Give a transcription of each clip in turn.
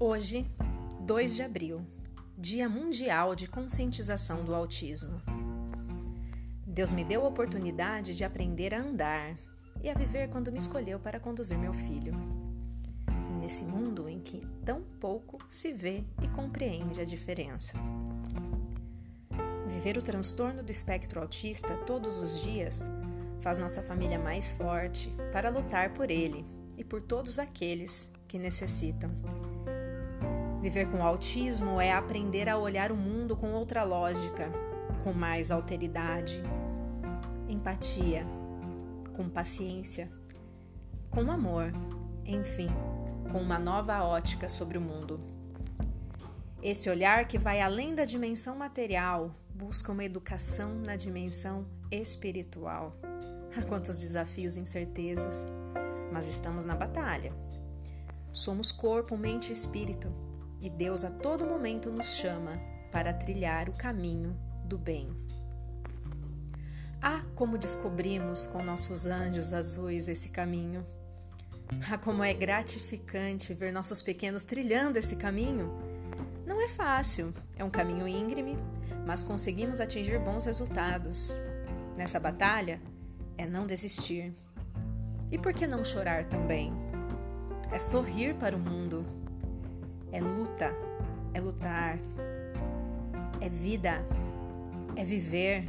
Hoje, 2 de abril, Dia Mundial de Conscientização do Autismo. Deus me deu a oportunidade de aprender a andar e a viver quando me escolheu para conduzir meu filho. Nesse mundo em que tão pouco se vê e compreende a diferença. Viver o transtorno do espectro autista todos os dias faz nossa família mais forte para lutar por ele e por todos aqueles que necessitam. Viver com autismo é aprender a olhar o mundo com outra lógica, com mais alteridade, empatia, com paciência, com amor, enfim, com uma nova ótica sobre o mundo. Esse olhar que vai além da dimensão material busca uma educação na dimensão espiritual. Há quantos desafios e incertezas, mas estamos na batalha. Somos corpo, mente e espírito, e Deus a todo momento nos chama para trilhar o caminho do bem. Ah, como descobrimos com nossos anjos azuis esse caminho! Ah, como é gratificante ver nossos pequenos trilhando esse caminho! Não é fácil, é um caminho íngreme, mas conseguimos atingir bons resultados. Nessa batalha, é não desistir. E por que não chorar também? É sorrir para o mundo. É luta, é lutar. É vida, é viver.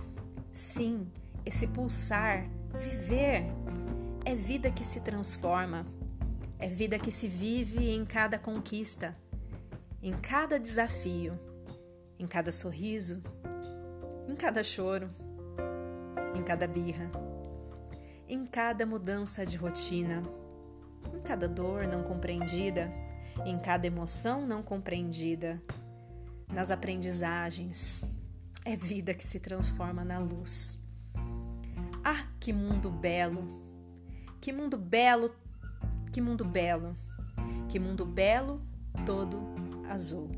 Sim, esse pulsar, viver. É vida que se transforma. É vida que se vive em cada conquista, em cada desafio, em cada sorriso, em cada choro, em cada birra em cada mudança de rotina, em cada dor não compreendida, em cada emoção não compreendida, nas aprendizagens. É vida que se transforma na luz. Ah, que mundo belo! Que mundo belo! Que mundo belo! Que mundo belo todo azul.